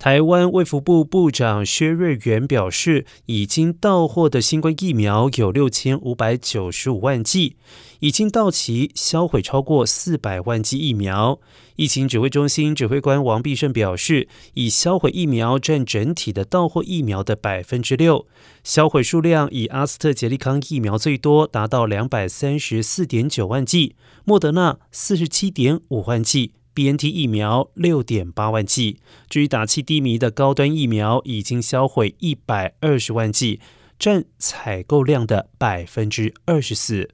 台湾卫福部部长薛瑞元表示，已经到货的新冠疫苗有六千五百九十五万剂，已经到期销毁超过四百万剂疫苗。疫情指挥中心指挥官王必胜表示，已销毁疫苗占整体的到货疫苗的百分之六，销毁数量以阿斯特捷利康疫苗最多，达到两百三十四点九万剂，莫德纳四十七点五万剂。B N T 疫苗六点八万剂，至于打气低迷的高端疫苗，已经销毁一百二十万剂，占采购量的百分之二十四。